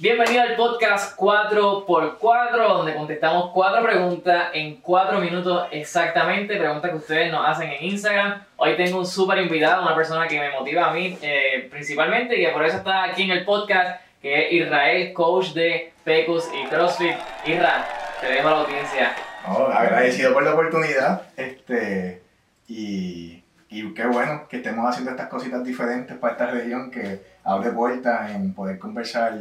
Bienvenido al podcast 4x4, donde contestamos cuatro preguntas en cuatro minutos exactamente, preguntas que ustedes nos hacen en Instagram. Hoy tengo un súper invitado, una persona que me motiva a mí eh, principalmente y que por eso está aquí en el podcast, que es Israel, coach de Pecus y CrossFit. Israel, te dejo a la audiencia. agradecido por la oportunidad este, y, y qué bueno que estemos haciendo estas cositas diferentes para esta región que abre puertas en poder conversar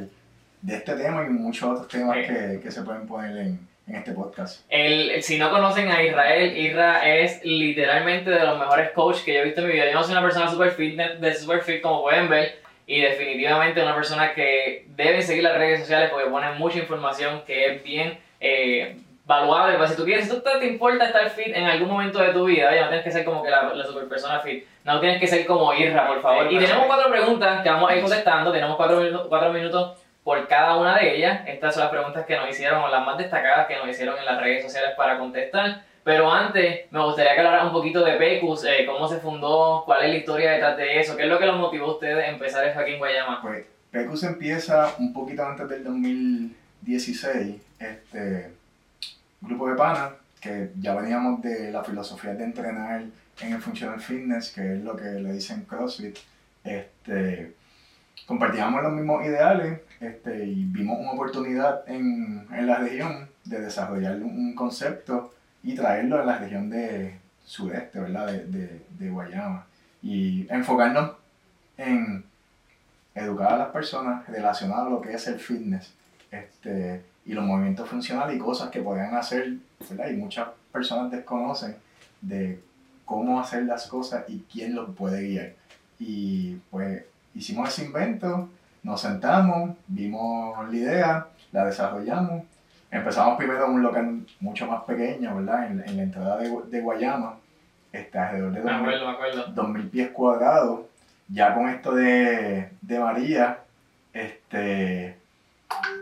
de este tema y muchos otros temas que, que, se pueden poner en, en este podcast. El, si no conocen a Israel, Isra es literalmente de los mejores coaches que yo he visto en mi vida. Yo no soy una persona super fit, de super fit como pueden ver, y definitivamente una persona que debe seguir las redes sociales porque pone mucha información que es bien eh, valuable. Pues si tú quieres, si tú te, importa estar fit en algún momento de tu vida, ya no tienes que ser como que la, la super persona fit, no tienes que ser como Isra, por favor. Y tenemos cuatro preguntas que vamos a ir contestando, tenemos cuatro, cuatro minutos por cada una de ellas. Estas son las preguntas que nos hicieron, o las más destacadas que nos hicieron en las redes sociales para contestar. Pero antes, me gustaría que hablara un poquito de Pecus, eh, cómo se fundó, cuál es la historia detrás de eso, qué es lo que los motivó a ustedes a empezar esto aquí en Guayama. Pues Pecus empieza un poquito antes del 2016, este grupo de panas, que ya veníamos de la filosofía de entrenar en el Functional Fitness, que es lo que le dicen CrossFit. Este, compartíamos los mismos ideales este, y vimos una oportunidad en, en la región de desarrollar un concepto y traerlo a la región de sudeste, ¿verdad? De, de, de Guayama. Y enfocarnos en educar a las personas relacionadas a lo que es el fitness este, y los movimientos funcionales y cosas que podían hacer, ¿verdad? Y muchas personas desconocen de cómo hacer las cosas y quién los puede guiar. Y pues hicimos ese invento, nos sentamos, vimos la idea, la desarrollamos. Empezamos primero en un local mucho más pequeño, ¿verdad? En, en la entrada de, de Guayama, está alrededor de 2.000 pies cuadrados. Ya con esto de, de María, este,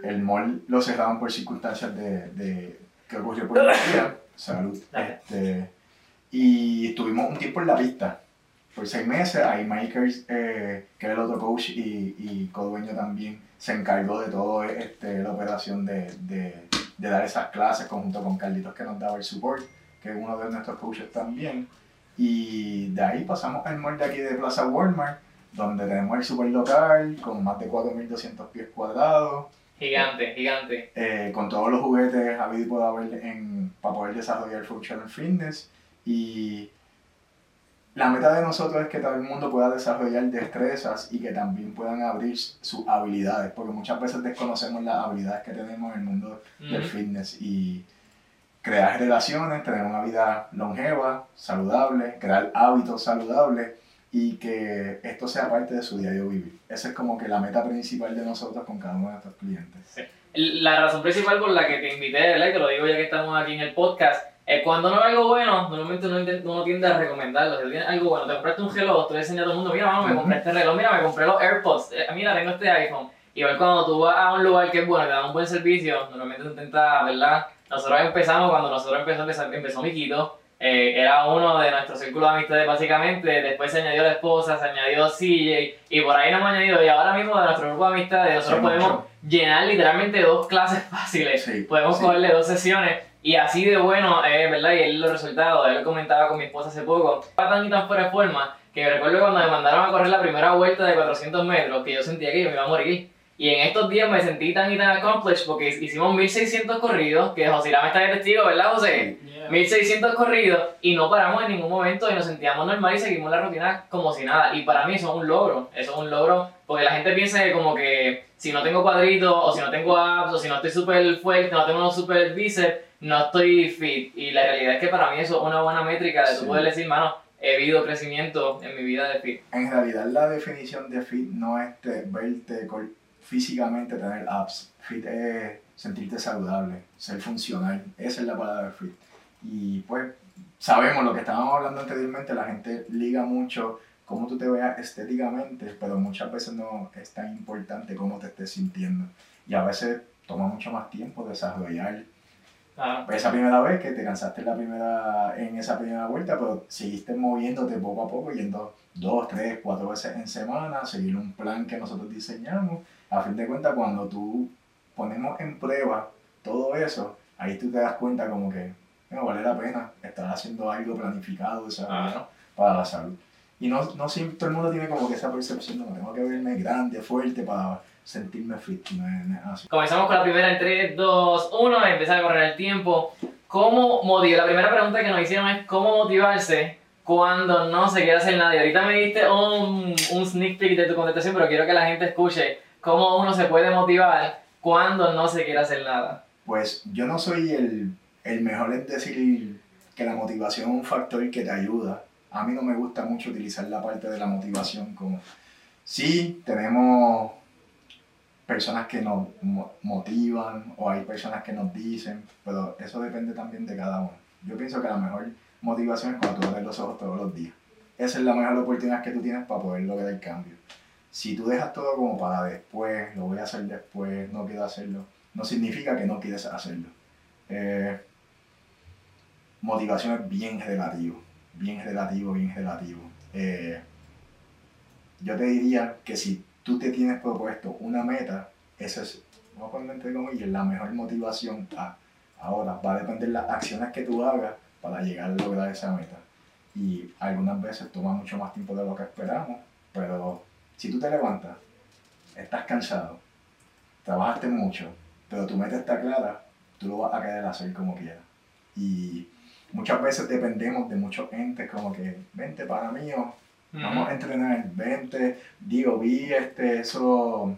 el mall lo cerraron por circunstancias de, de que ocurrió por María. Salud. Este, y estuvimos un tiempo en la pista por seis meses. Ahí Makers, eh, que era el otro coach y, y co-dueño también, se encargó de toda este, la operación de, de, de, dar esas clases conjunto con Carlitos que nos daba el support, que es uno de nuestros coaches también. Y de ahí pasamos al mall de aquí de Plaza Walmart, donde tenemos el super local con más de 4.200 pies cuadrados. Gigante, gigante. Eh, con todos los juguetes habido y por haber en, para poder desarrollar Functional Fitness. Y la meta de nosotros es que todo el mundo pueda desarrollar destrezas y que también puedan abrir sus habilidades, porque muchas veces desconocemos las habilidades que tenemos en el mundo del fitness y crear relaciones, tener una vida longeva, saludable, crear hábitos saludables y que esto sea parte de su diario vivir. Esa es como que la meta principal de nosotros con cada uno de nuestros clientes. Sí. La razón principal por la que te invité, ¿verdad? que lo digo ya que estamos aquí en el podcast, eh, cuando no hay algo bueno, normalmente uno, uno, tiende a recomendarlo. Si tienes algo bueno, te compraste un reloj, tú le enseñas a todo el mundo, mira, vamos, me compré este reloj, mira, me compré los AirPods, eh, mira, tengo este iPhone. Y ver cuando tú vas a un lugar que es bueno, te da un buen servicio, normalmente tú intentas, ¿verdad? Nosotros empezamos, cuando nosotros empezamos, empezó Miquito, eh, era uno de nuestros círculos de amistades básicamente, después se añadió la esposa, se añadió CJ, y por ahí nos hemos añadido, y ahora mismo de nuestro grupo de amistades, nosotros sí, podemos mucho. llenar literalmente dos clases fáciles, sí, podemos sí. cogerle dos sesiones, y así de bueno, eh, ¿verdad? Y él los resultados, él comentaba con mi esposa hace poco, estaba tan y tan fuera de forma, que recuerdo cuando me mandaron a correr la primera vuelta de 400 metros, que yo sentía que yo me iba a morir. Y en estos días me sentí tan y tan accomplished porque hicimos 1600 corridos, que José me está de testigo, ¿verdad, José? Yeah. 1600 corridos y no paramos en ningún momento y nos sentíamos normal y seguimos la rutina como si nada. Y para mí eso es un logro, eso es un logro porque la gente piensa que como que si no tengo cuadritos o si no tengo abs o si no estoy súper fuerte, no tengo súper bíceps, no estoy fit. Y la realidad es que para mí eso es una buena métrica de sí. tú poder decir, mano, he habido crecimiento en mi vida de fit. En realidad la definición de fit no es verte físicamente tener apps. Fit es sentirte saludable, ser funcional. Esa es la palabra fit. Y pues sabemos lo que estábamos hablando anteriormente, la gente liga mucho cómo tú te veas estéticamente, pero muchas veces no es tan importante cómo te estés sintiendo. Y a veces toma mucho más tiempo desarrollar. Pues esa primera vez que te cansaste la primera, en esa primera vuelta, pero seguiste moviéndote poco a poco, yendo dos, tres, cuatro veces en semana, seguir un plan que nosotros diseñamos. A fin de cuentas, cuando tú ponemos en prueba todo eso, ahí tú te das cuenta como que bueno, vale la pena estar haciendo algo planificado desarrollado para la salud. Y no, no siempre todo el mundo tiene como que esa percepción, no, tengo que verme grande, fuerte para sentirme fit. No es- no es así. Comenzamos con la primera en 3, 2, 1, empezar a correr el tiempo. ¿Cómo motivar? La primera pregunta que nos hicieron es cómo motivarse cuando no se quiere hacer nada. Y ahorita me diste un, un sneak peek de tu contestación, pero quiero que la gente escuche cómo uno se puede motivar cuando no se quiere hacer nada. Pues yo no soy el, el mejor en decir que la motivación es un factor que te ayuda. A mí no me gusta mucho utilizar la parte de la motivación como... Sí, tenemos personas que nos mo- motivan o hay personas que nos dicen, pero eso depende también de cada uno. Yo pienso que la mejor motivación es cuando tú abres los ojos todos los días. Esa es la mejor oportunidad que tú tienes para poder lograr el cambio. Si tú dejas todo como para después, lo voy a hacer después, no quiero hacerlo, no significa que no quieres hacerlo. Eh, motivación es bien relativo, bien relativo, bien relativo. Eh, yo te diría que si tú te tienes propuesto una meta, esa es, vamos a ponerlo entre comillas, la mejor motivación. a- ahora, va a depender de las acciones que tú hagas para llegar a lograr esa meta. Y algunas veces toma mucho más tiempo de lo que esperamos, pero si tú te levantas, estás cansado, trabajaste mucho, pero tu meta está clara, tú lo vas a querer hacer como quieras. Y muchas veces dependemos de muchos entes como que, vente para mí o vamos a entrenar, vente, digo, vi este, eso,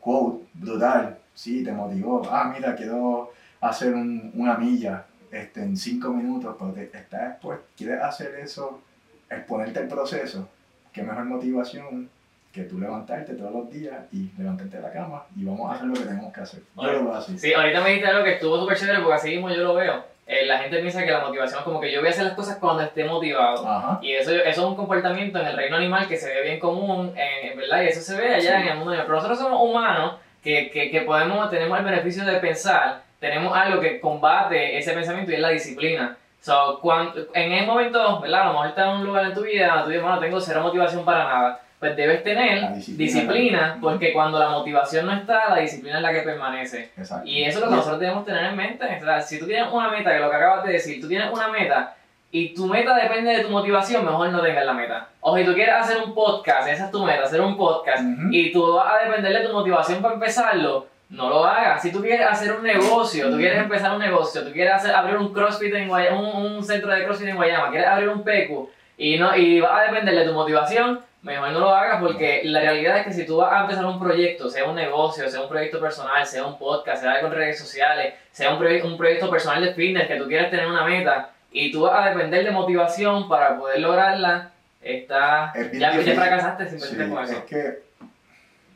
quote, brutal, sí, te motivó, ah, mira, quiero hacer un- una milla este, en cinco minutos, pero te, estás después, quieres hacer eso, exponerte el proceso, qué mejor motivación que tú levantarte todos los días y levantarte de la cama y vamos a hacer lo que tenemos que hacer. Yo lo veo así. Sí, ahorita me dijiste algo que estuvo súper chévere porque así mismo yo lo veo. Eh, la gente piensa que la motivación es como que yo voy a hacer las cosas cuando esté motivado. Ajá. Y eso, eso es un comportamiento en el reino animal que se ve bien común, en, en verdad, y eso se ve allá Sí. en el mundo animal. Pero nosotros somos humanos que, que, que podemos, tenemos el beneficio de pensar, tenemos algo que combate ese pensamiento y es la disciplina. So, cuando, en ese momento, ¿verdad? A lo mejor estás en un lugar en tu vida, tú dices, bueno, tengo cero motivación para nada. Pues debes tener La disciplina, disciplina. porque cuando la motivación no está, la disciplina es la que permanece. Exacto. Y eso es lo que nosotros debemos tener en mente. O sea, si tú tienes una meta, que es lo que acabas de decir, tú tienes una meta y tu meta depende de tu motivación, mejor no tengas la meta. O si tú quieres hacer un podcast, esa es tu meta, hacer un podcast, y tú vas a depender de tu motivación para empezarlo, no lo hagas. Si tú quieres hacer un negocio, tú quieres empezar un negocio, tú quieres hacer, abrir un CrossFit en Guayama, un, un centro de CrossFit en Guayama, quieres abrir un PECU y, no, y vas a depender de tu motivación, mejor no lo hagas porque la realidad es que si tú vas a empezar un proyecto, sea un negocio, sea un proyecto personal, sea un podcast, sea algo en redes sociales, sea un, proye- un proyecto personal de fitness que tú quieres tener una meta y tú vas a depender de motivación para poder lograrla, está, Es ya, ya fracasaste Sí, simplemente con es eso. que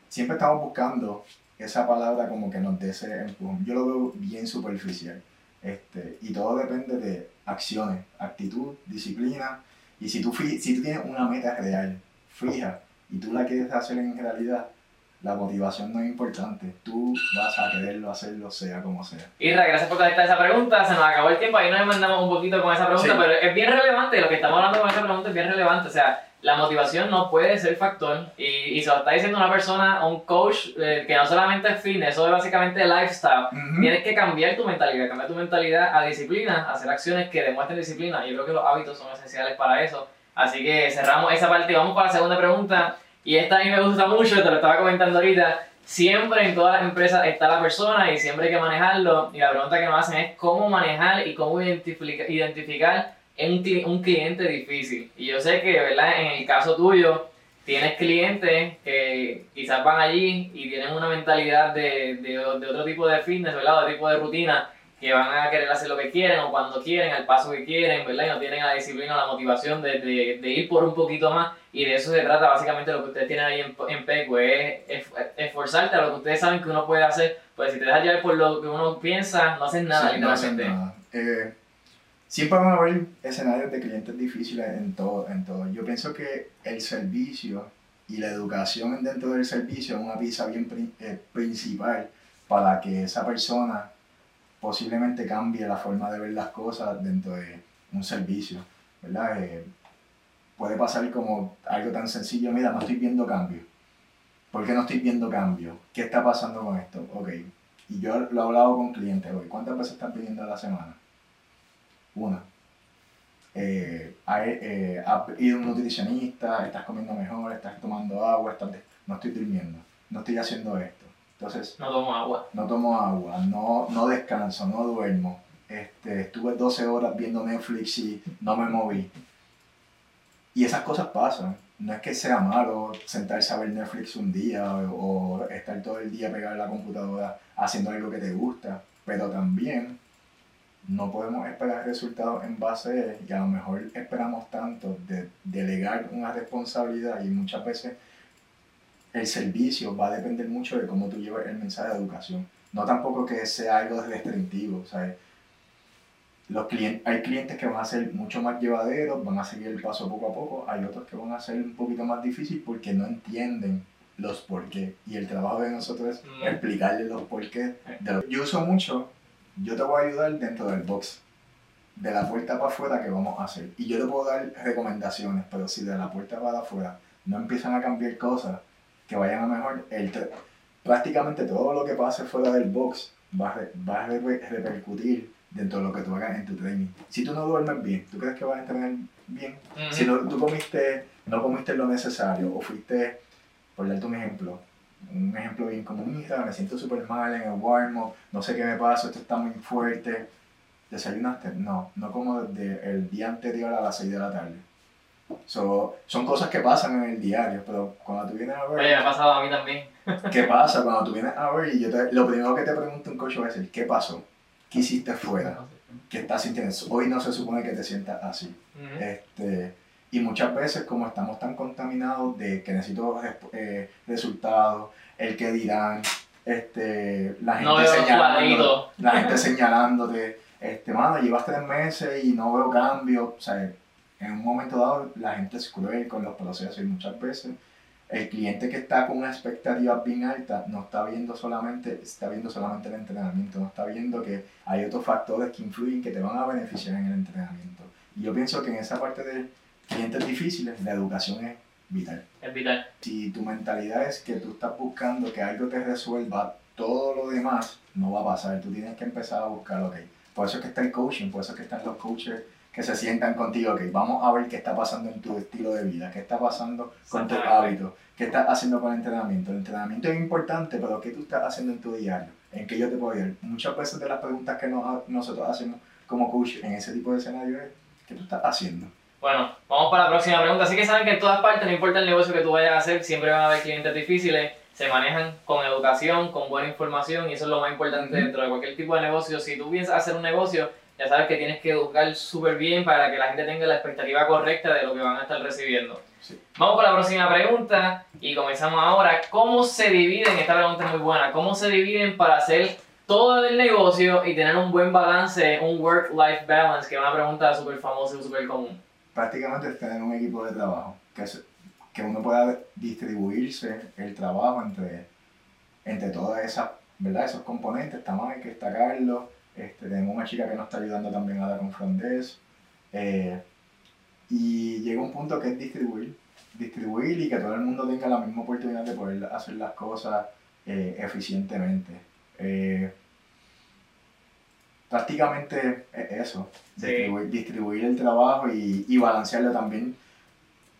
siempre estamos buscando esa palabra como que nos dé ese empujón. Yo lo veo bien superficial. Este, y todo depende de acciones, actitud, disciplina. Y si tú, si tú tienes una meta real, fija, y tú la quieres hacer en realidad, la motivación no es importante. Tú vas a quererlo hacerlo sea como sea. Irra, gracias por contestar esa pregunta. Se nos acabó el tiempo, ahí nos mandamos un poquito con esa pregunta, Sí. pero es bien relevante, lo que estamos hablando con esa pregunta es bien relevante. O sea, la motivación no puede ser factor y, y se lo está diciendo una persona, un coach, eh, que no solamente es fitness, eso es básicamente lifestyle. Ujú. Tienes que cambiar tu mentalidad, cambiar tu mentalidad a disciplina, a hacer acciones que demuestren disciplina. Yo creo que los hábitos son esenciales para eso. Así que cerramos esa parte y vamos para la segunda pregunta. Y esta a mí me gusta mucho, te lo estaba comentando ahorita. Siempre en todas las empresas está la persona y siempre hay que manejarlo. Y la pregunta que nos hacen es cómo manejar y cómo identifica- identificar un, un cliente difícil. Y yo sé que, ¿verdad? En el caso tuyo, tienes clientes que quizás van allí y tienen una mentalidad de, de, de otro tipo de fitness, ¿verdad? Otro tipo de rutina, que van a querer hacer lo que quieren o cuando quieren, al paso que quieren, ¿verdad? Y no tienen la disciplina o la motivación de, de, de ir por un poquito más. Y de eso se trata básicamente lo que ustedes tienen ahí en, en PECO, es es- esforzarte a lo que ustedes saben que uno puede hacer. Pues si te dejas llevar por lo que uno piensa, no haces nada, Sí, no hacen literalmente. nada. Eh, siempre van a haber escenarios de clientes difíciles en todo, en todo. Yo pienso que el servicio y la educación dentro del servicio es una pieza bien eh, principal para que esa persona posiblemente cambie la forma de ver las cosas dentro de un servicio, ¿verdad? Eh, puede pasar como algo tan sencillo, mira, no estoy viendo cambio. ¿Por qué no estoy viendo cambio? ¿Qué está pasando con esto? Ok, y yo lo he hablado con clientes hoy, ¿cuántas veces están pidiendo a la semana? Una. Eh, eh, ha ido un nutricionista, estás comiendo mejor, estás tomando agua, estás no estoy durmiendo, no estoy haciendo esto. Entonces, no tomo agua. No tomo agua, no, no descanso, no duermo. Este, estuve 12 horas viendo Netflix y no me moví. Y esas cosas pasan. No es que sea malo sentarse a ver Netflix un día o, estar todo el día pegado a la computadora haciendo algo que te gusta, pero también no podemos esperar resultados en base y a lo mejor esperamos tanto de delegar una responsabilidad y muchas veces el servicio va a depender mucho de cómo tú llevas el mensaje de educación. No tampoco que sea algo restrictivo, ¿sabes? Los clientes, hay clientes que van a ser mucho más llevaderos, van a seguir el paso poco a poco, hay otros que van a ser un poquito más difícil porque no entienden los por qué. Y el trabajo de nosotros es mm. explicarles los por qué. Yo uso mucho, yo te voy a ayudar dentro del box, de la puerta para afuera que vamos a hacer. Y yo te puedo dar recomendaciones, pero si de la puerta para afuera no empiezan a cambiar cosas, que vayan a mejor, el prácticamente todo lo que pase fuera del box va a, va a repercutir dentro de lo que tú hagas en tu training. Si tú no duermes bien, ¿tú crees que vas a entrenar bien? Si no, tú comiste, no comiste lo necesario o fuiste, por darte un ejemplo, un ejemplo bien común, me siento súper mal en el warm-up, no sé qué me pasa, esto está muy fuerte. ¿Desayunaste? No, no como desde el día anterior a las 6 de la tarde. So, son cosas que pasan en el diario, pero cuando tú vienes a ver... Oye, me ha pasado a mí también. ¿Qué pasa cuando tú vienes a ver y yo te, lo primero que te pregunto un coach va a decir, ¿qué pasó? ¿Qué hiciste fuera? ¿Qué estás sintiendo? Hoy no se supone que te sientas así. este, y muchas veces como estamos tan contaminados de que necesito eh, resultados, el que dirán, este, la gente la gente señalándote, este, mano, llevas tres meses y no veo cambio, o sea, en un momento dado la gente es cruel con los procesos y muchas veces el cliente que está con una expectativa bien alta no está viendo solamente, está viendo solamente el entrenamiento, no está viendo que hay otros factores que influyen que te van a beneficiar en el entrenamiento. Y yo pienso que en esa parte de clientes difíciles la educación es vital. Es vital. Si tu mentalidad es que tú estás buscando que algo te resuelva todo lo demás, no va a pasar. Tú tienes que empezar a buscar, ok. Por eso es que está el coaching, por eso es que están los coaches que se sientan contigo, ok, vamos a ver qué está pasando en tu estilo de vida, qué está pasando con tus hábitos, qué estás haciendo con el entrenamiento. El entrenamiento es importante, pero ¿qué tú estás haciendo en tu diario? ¿En qué yo te puedo ayudar? Muchas veces de las preguntas que nosotros hacemos como coach en ese tipo de escenario es, ¿qué tú estás haciendo? Bueno, vamos para la próxima pregunta. Así que saben que en todas partes, no importa el negocio que tú vayas a hacer, siempre van a haber clientes difíciles, se manejan con educación, con buena información y eso es lo más importante dentro de cualquier tipo de negocio. Si tú piensas hacer un negocio, ya sabes que tienes que educar súper bien para que la gente tenga la expectativa correcta de lo que van a estar recibiendo. Vamos con la próxima pregunta y comenzamos ahora. ¿Cómo se dividen? Esta pregunta es muy buena. ¿Cómo se dividen para hacer todo el negocio y tener un buen balance, un work-life balance? Que es una pregunta súper famosa y súper común. Prácticamente es tener un equipo de trabajo, que, que uno pueda distribuirse el trabajo entre, entre todas esas, ¿verdad? esos componentes. También hay que destacarlo este, tenemos una chica que nos está ayudando también a dar un front eh, y llega un punto que es distribuir. Distribuir y que todo el mundo tenga la misma oportunidad de poder hacer las cosas eh, eficientemente. Eh, prácticamente es eso, distribuir, el trabajo y, y balancearlo también.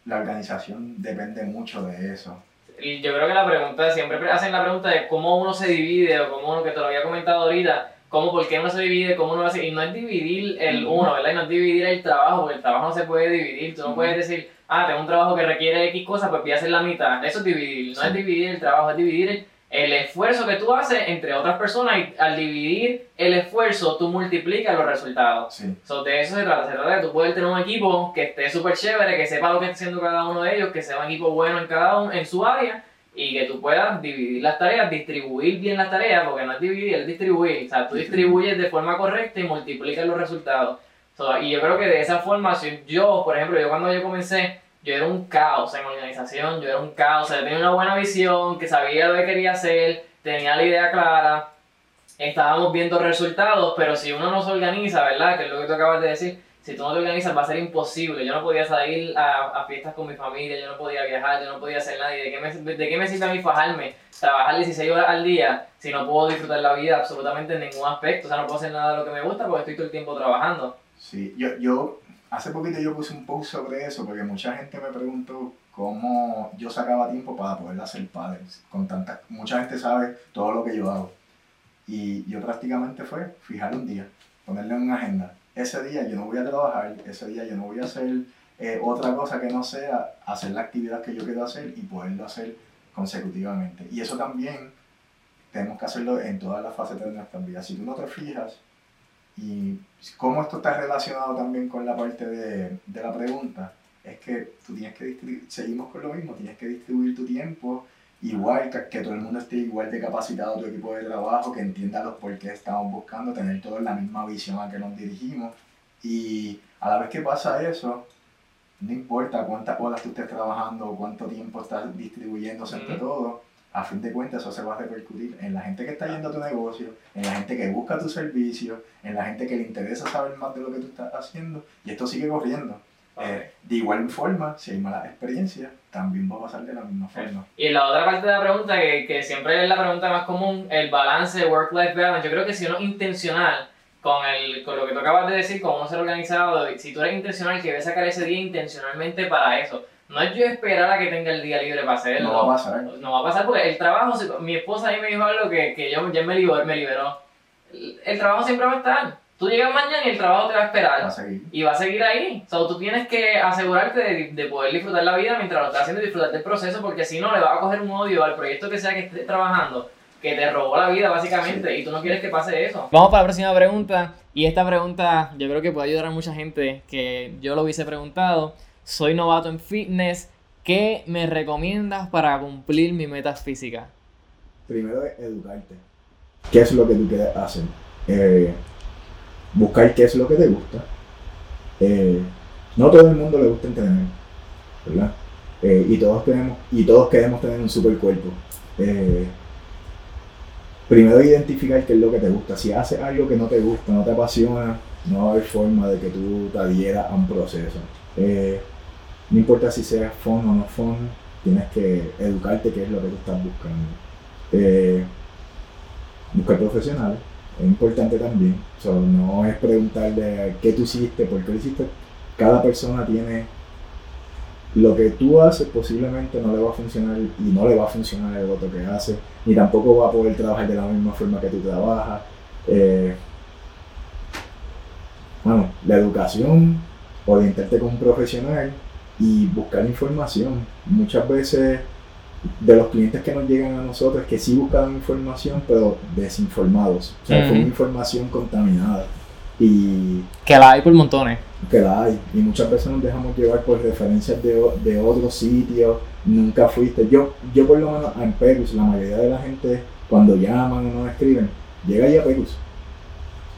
La organización depende mucho de eso. Yo creo que la pregunta, siempre hacen la pregunta de cómo uno se divide o cómo uno, que te lo había comentado ahorita, cómo, por qué uno se divide, cómo uno lo hace. Y no es dividir el uno, ¿verdad? Y no es dividir el trabajo, porque el trabajo no se puede dividir. Tú no puedes decir, ah, tengo un trabajo que requiere X cosas, pues voy a hacer la mitad. Eso es dividir. No es dividir el trabajo, es dividir el, esfuerzo que tú haces entre otras personas. Y al dividir el esfuerzo, tú multiplicas los resultados. Sí. de eso se trata. Se trata de que tú puedes tener un equipo que esté súper chévere, que sepa lo que está haciendo cada uno de ellos, que sea un equipo bueno en cada uno, en su área y que tú puedas dividir las tareas, distribuir bien las tareas, porque no es dividir, es distribuir. O sea, tú distribuyes de forma correcta y multiplicas los resultados. y yo creo que de esa forma, si yo, por ejemplo, yo cuando yo comencé, yo era un caos en organización, yo era un caos, o sea, tenía una buena visión, que sabía lo que quería hacer, tenía la idea clara, estábamos viendo resultados, pero si uno no se organiza, ¿verdad? Que es lo que tú acabas de decir, si tú no te organizas va a ser imposible. Yo no podía salir a, a fiestas con mi familia, yo no podía viajar, yo no podía hacer nada. ¿Y de qué me, de qué me sirve a mí fajarme, trabajar 16 horas al día si no puedo disfrutar la vida absolutamente en ningún aspecto? O sea, no puedo hacer nada de lo que me gusta porque estoy todo el tiempo trabajando. Sí, yo, yo hace poquito yo puse un post sobre eso porque mucha gente me preguntó cómo yo sacaba tiempo para poder hacer padres. Con tanta, mucha gente sabe todo lo que yo hago. Y yo prácticamente fue fijar un día, ponerle una agenda. Ese día yo no voy a trabajar, ese día yo no voy a hacer eh, otra cosa que no sea hacer la actividad que yo quiero hacer y poderlo hacer consecutivamente. Y eso también tenemos que hacerlo en todas las facetas de nuestra vida. Si tú no te fijas, y cómo esto está relacionado también con la parte de, de la pregunta, es que tú tienes que distribuir, seguimos con lo mismo, tienes que distribuir tu tiempo igual, que, que, todo el mundo esté igual de capacitado, tu equipo de trabajo, que entienda los por qué estamos buscando, tener todos la misma visión a que nos dirigimos. Y a la vez que pasa eso, no importa cuántas horas tú estés trabajando o cuánto tiempo estás distribuyéndose entre todos, a fin de cuentas eso se va a repercutir en la gente que está yendo a tu negocio, en la gente que busca tu servicio, en la gente que le interesa saber más de lo que tú estás haciendo, y esto sigue corriendo. Eh, de igual forma, si hay malas experiencias, también va a pasar de la misma forma. Y la otra parte de la pregunta, que, que siempre es la pregunta más común, el balance, work-life balance, yo creo que si uno es intencional con, el, con lo que tú acabas de decir, con uno ser organizado, si tú eres intencional, que debes sacar ese día intencionalmente para eso. No es yo esperar a que tenga el día libre para hacerlo. No va a pasar. No va a pasar porque el trabajo, mi esposa ahí me dijo algo que, que yo, ya me liberó, me liberó. El, el trabajo siempre va a estar Tú llegas mañana y el trabajo te va a esperar. Va a seguir. Y va a seguir ahí. O sea, tú tienes que asegurarte de, de, poder disfrutar la vida mientras lo estás haciendo y disfrutar del proceso, porque si no, le vas a coger un odio al proyecto que sea que estés trabajando, que te robó la vida básicamente, sí. y tú no quieres que pase eso. Vamos para la próxima pregunta. Y esta pregunta yo creo que puede ayudar a mucha gente que yo lo hubiese preguntado. Soy novato en fitness. ¿Qué me recomiendas para cumplir mi meta física? Primero es educarte. ¿Qué es lo que tú quieres hacer? Eh, buscar qué es lo que te gusta. Eh, no todo el mundo le gusta entrenar, ¿verdad? Eh, y, todos tenemos, y todos queremos tener un super cuerpo. Eh, primero identificar qué es lo que te gusta. Si haces algo que no te gusta, no te apasiona, no va a haber forma de que tú te adhieras a un proceso. no importa si sea fun o no fun, tienes que educarte qué es lo que tú estás buscando. buscar profesionales es importante también. So, no es preguntarle qué tú hiciste, por qué lo hiciste. Cada persona tiene lo que tú haces posiblemente no le va a funcionar y no le va a funcionar el otro que hace, ni tampoco va a poder trabajar de la misma forma que tú trabajas. Eh, bueno, la educación, orientarte con un profesional y buscar información. Muchas veces de los clientes que nos llegan a nosotros que sí buscaban información, pero desinformados. O sea, uh -huh. fue información contaminada. Y que la hay por montones. Que la hay. Y muchas veces nos dejamos llevar por referencias de, de otros sitios. Nunca fuiste. Yo, yo por lo menos en Perus, la mayoría de la gente cuando llaman o nos escriben, llega ahí a Perus.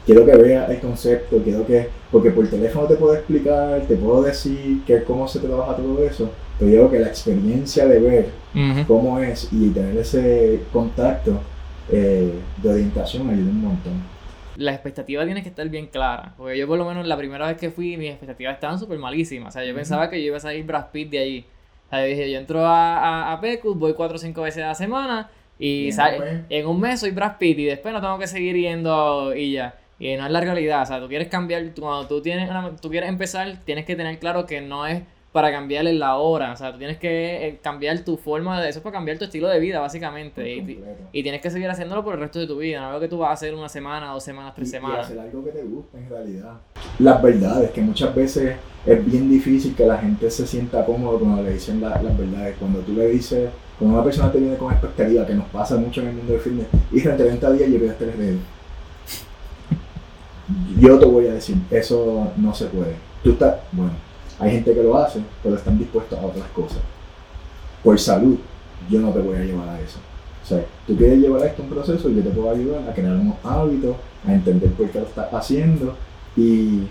Quiero que vea el concepto, quiero que, porque por teléfono te puedo explicar, te puedo decir que cómo se trabaja todo eso, pero yo creo que la experiencia de ver uh -huh. cómo es y tener ese contacto eh, de orientación ayuda un montón. La expectativa tiene que estar bien clara, porque yo por lo menos la primera vez que fui mis expectativas estaban súper malísimas, o sea, yo uh -huh. pensaba que yo iba a salir Brad Pitt de allí. O sea, yo dije, yo entro a, a, a Pecus, voy cuatro o cinco veces a la semana y, sale, en un mes soy Brad Pitt y después no tengo que seguir yendo y ya. Y no es la realidad, o sea, tú quieres cambiar, cuando tú, tienes una, tú quieres empezar, tienes que tener claro que no es para cambiarle la hora, o sea, tú tienes que eh, cambiar tu forma de eso es para cambiar tu estilo de vida básicamente y, y, tienes que seguir haciéndolo por el resto de tu vida, no es lo que tú vas a hacer una semana, dos semanas, tres y, semanas. Y hacer algo que te guste en realidad. Las verdades, que muchas veces es bien difícil que la gente se sienta cómodo cuando le dicen la, las verdades, cuando tú le dices, cuando una persona te viene con expectativa, que nos pasa mucho en el mundo del fitness, y en 30 días voy a estar ready yo te voy a decir, eso no se puede. Tú estás, bueno, hay gente que lo hace, pero están dispuestos a otras cosas. Por salud, yo no te voy a llevar a eso. O sea, tú quieres llevar a esto un proceso, yo te puedo ayudar a crear unos hábitos, a entender por qué lo estás haciendo y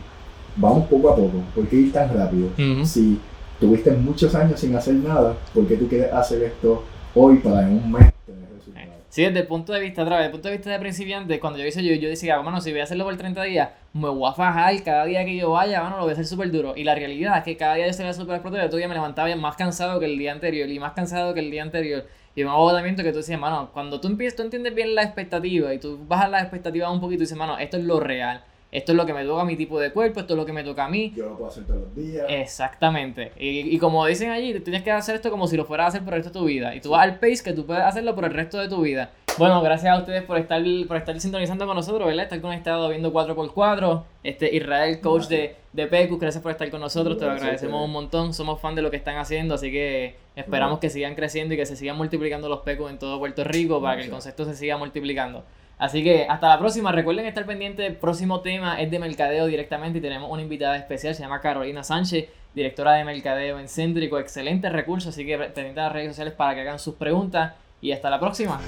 vamos poco a poco. ¿Por qué ir tan rápido? Uh -huh. Si tuviste muchos años sin hacer nada, ¿por qué tú quieres hacer esto hoy para en un mes. Sí, desde el punto de vista, otra vez, desde el punto de vista de principiante, cuando yo hice yo, yo decía, bueno, si voy a hacerlo por 30 días, me voy a fajar cada día que yo vaya, bueno, lo voy a hacer súper duro. Y la realidad es que cada día yo salía súper explotado todo día me levantaba más cansado que el día anterior y más cansado que el día anterior. Y un agotamiento que tú decías, mano, cuando tú empiezas, tú entiendes bien la expectativa y tú bajas la expectativa un poquito y dices, mano, esto es lo real. Esto es lo que me toca a mi tipo de cuerpo, esto es lo que me toca a mí. Yo lo puedo hacer todos los días. Exactamente. Y, y como dicen allí, tú tienes que hacer esto como si lo fueras a hacer por el resto de tu vida. Y tú vas al pace que tú puedes hacerlo por el resto de tu vida. Bueno, gracias a ustedes por estar, por estar sintonizando con nosotros, ¿verdad? Estar conectado viendo 4x4. Este, Israel, coach de, de PECUS, gracias por estar con nosotros. Te lo agradecemos un montón. Somos fan de lo que están haciendo, así que esperamos que sigan creciendo y que se sigan multiplicando los PECUS en todo Puerto Rico para que el concepto se siga multiplicando. Así que hasta la próxima. Recuerden estar pendientes. El próximo tema es de mercadeo directamente y tenemos una invitada especial. Se llama Carolina Sánchez, directora de mercadeo en Céntrico. Excelente recurso. Así que pendientes de las redes sociales para que hagan sus preguntas. Y hasta la próxima.